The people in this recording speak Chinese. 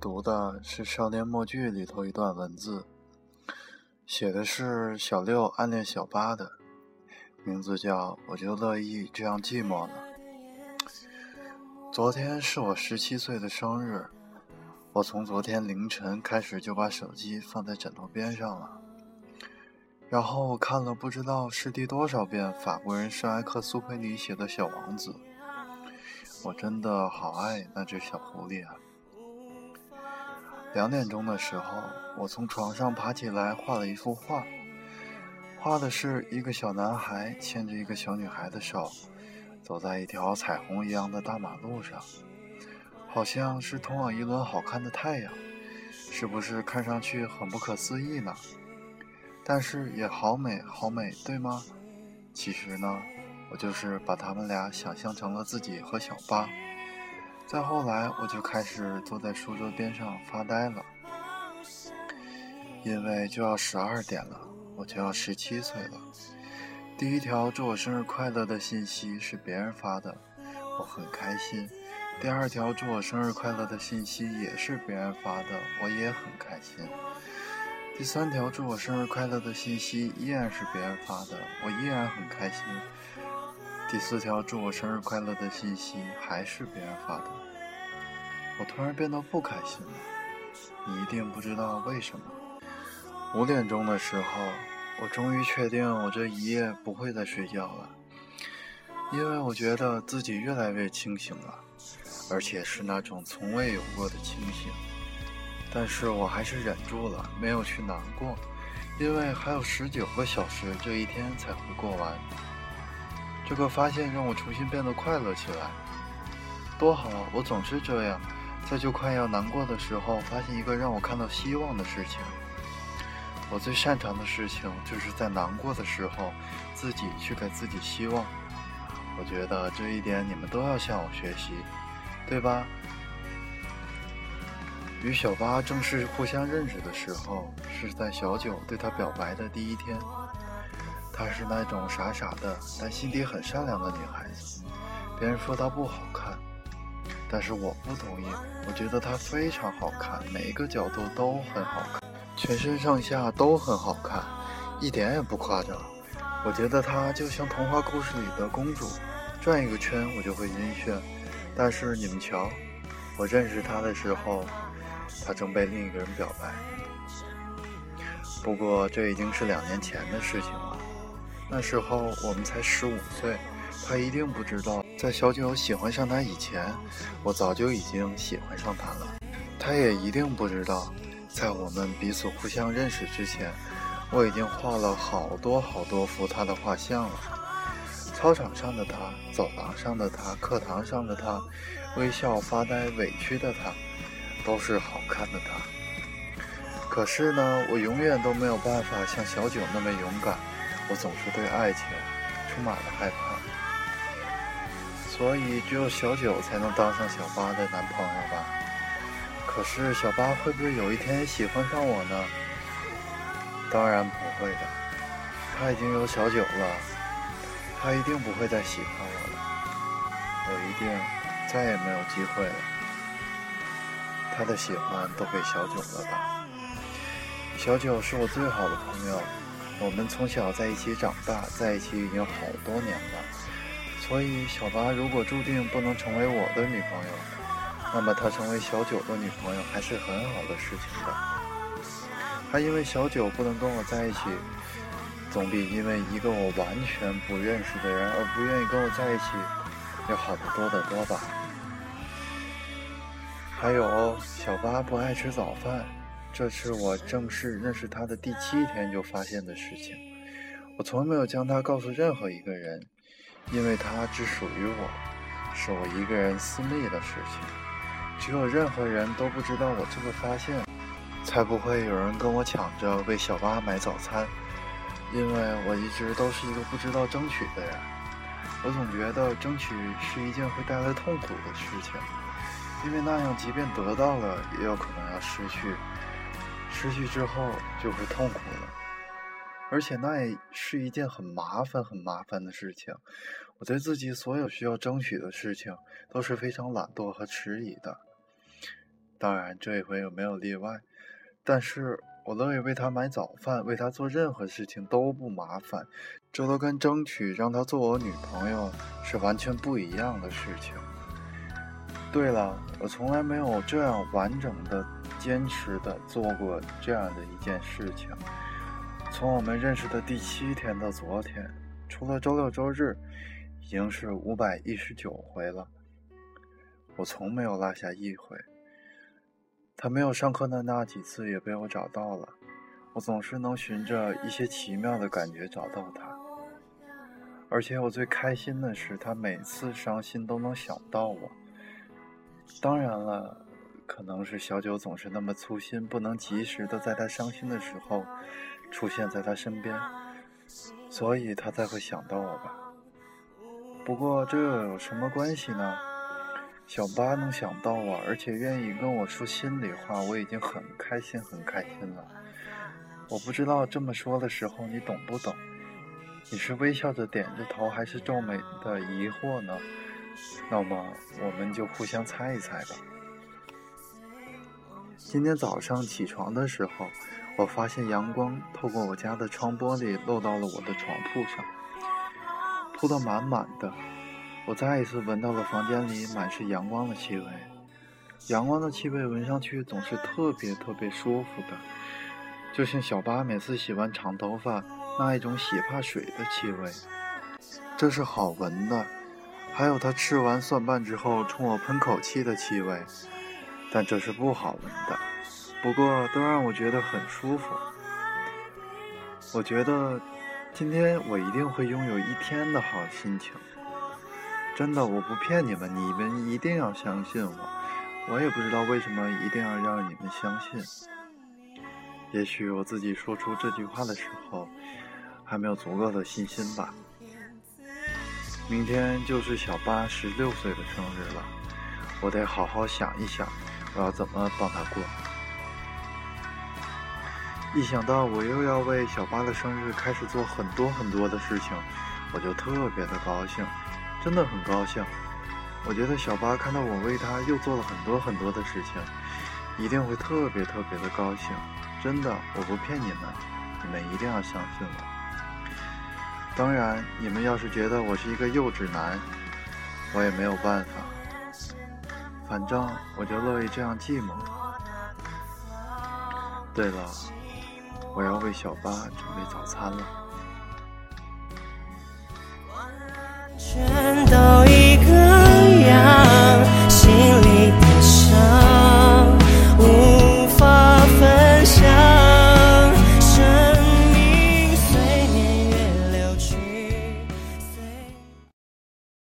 读的是《少年默剧》里头一段文字，写的是小六暗恋小八的，名字叫“我就乐意这样寂寞了”。昨天是我十七岁的生日，我从昨天凌晨开始就把手机放在枕头边上了，然后我看了不知道是第多少遍法国人圣埃克苏佩里写的小王子，我真的好爱那只小狐狸啊！两点钟的时候，我从床上爬起来，画了一幅画。画的是一个小男孩牵着一个小女孩的手，走在一条彩虹一样的大马路上，好像是通往一轮好看的太阳，是不是看上去很不可思议呢？但是也好美，好美，对吗？其实呢，我就是把他们俩想象成了自己和小八。再后来，我就开始坐在书桌边上发呆了，因为就要十二点了，我就要十七岁了。第一条祝我生日快乐的信息是别人发的，我很开心；第二条祝我生日快乐的信息也是别人发的，我也很开心；第三条祝我生日快乐的信息依然是别人发的，我依然很开心。第四条祝我生日快乐的信息还是别人发的，我突然变得不开心了。你一定不知道为什么。五点钟的时候，我终于确定我这一夜不会再睡觉了，因为我觉得自己越来越清醒了，而且是那种从未有过的清醒。但是我还是忍住了，没有去难过，因为还有十九个小时这一天才会过完。这个发现让我重新变得快乐起来，多好！我总是这样，在就快要难过的时候，发现一个让我看到希望的事情。我最擅长的事情就是在难过的时候，自己去给自己希望。我觉得这一点你们都要向我学习，对吧？与小八正式互相认识的时候，是在小九对他表白的第一天。她是那种傻傻的，但心底很善良的女孩子。别人说她不好看，但是我不同意。我觉得她非常好看，每一个角度都很好看，全身上下都很好看，一点也不夸张。我觉得她就像童话故事里的公主，转一个圈我就会晕眩。但是你们瞧，我认识她的时候，她正被另一个人表白。不过这已经是两年前的事情了。那时候我们才十五岁，他一定不知道，在小九喜欢上他以前，我早就已经喜欢上他了。他也一定不知道，在我们彼此互相认识之前，我已经画了好多好多幅他的画像了。操场上的他，走廊上的他，课堂上的他，微笑发呆委屈的他，都是好看的他。可是呢，我永远都没有办法像小九那么勇敢。我总是对爱情充满了害怕，所以只有小九才能当上小八的男朋友吧。可是小八会不会有一天喜欢上我呢？当然不会的，他已经有小九了，他一定不会再喜欢我了，我一定再也没有机会了。他的喜欢都给小九了吧？小九是我最好的朋友。我们从小在一起长大，在一起已经好多年了。所以小八如果注定不能成为我的女朋友，那么她成为小九的女朋友还是很好的事情的。她因为小九不能跟我在一起，总比因为一个我完全不认识的人而不愿意跟我在一起要好得多得多吧。还有，小八不爱吃早饭。这是我正式认识他的第七天就发现的事情。我从来没有将他告诉任何一个人，因为他只属于我，是我一个人私密的事情。只有任何人都不知道我这个发现，才不会有人跟我抢着为小八买早餐。因为我一直都是一个不知道争取的人，我总觉得争取是一件会带来痛苦的事情，因为那样即便得到了，也有可能要失去。失去之后就会痛苦了，而且那也是一件很麻烦、很麻烦的事情。我对自己所有需要争取的事情都是非常懒惰和迟疑的。当然这一回有没有例外，但是我乐意为他买早饭，为他做任何事情都不麻烦，这都跟争取让他做我女朋友是完全不一样的事情。对了，我从来没有这样完整的、坚持的做过这样的一件事情。从我们认识的第七天到昨天，除了周六周日，已经是五百一十九回了。我从没有落下一回。他没有上课的那几次也被我找到了，我总是能循着一些奇妙的感觉找到他。而且我最开心的是，他每次伤心都能想到我。当然了，可能是小九总是那么粗心，不能及时的在他伤心的时候出现在他身边，所以他才会想到我吧。不过这又有什么关系呢？小八能想到我，而且愿意跟我说心里话，我已经很开心，很开心了。我不知道这么说的时候你懂不懂？你是微笑着点着头，还是皱眉的疑惑呢？那么我们就互相猜一猜吧。今天早上起床的时候，我发现阳光透过我家的窗玻璃漏到了我的床铺上，铺得满满的。我再一次闻到了房间里满是阳光的气味，阳光的气味闻上去总是特别特别舒服的，就像小八每次洗完长头发那一种洗发水的气味，这是好闻的。还有他吃完蒜瓣之后冲我喷口气的气味，但这是不好闻的。不过都让我觉得很舒服。我觉得今天我一定会拥有一天的好心情。真的，我不骗你们，你们一定要相信我。我也不知道为什么一定要让你们相信。也许我自己说出这句话的时候，还没有足够的信心吧。明天就是小八十六岁的生日了，我得好好想一想，我要怎么帮他过。一想到我又要为小八的生日开始做很多很多的事情，我就特别的高兴。真的很高兴，我觉得小八看到我为他又做了很多很多的事情，一定会特别特别的高兴。真的，我不骗你们，你们一定要相信我。当然，你们要是觉得我是一个幼稚男，我也没有办法。反正我就乐意这样寂寞。对了，我要为小八准备早餐了。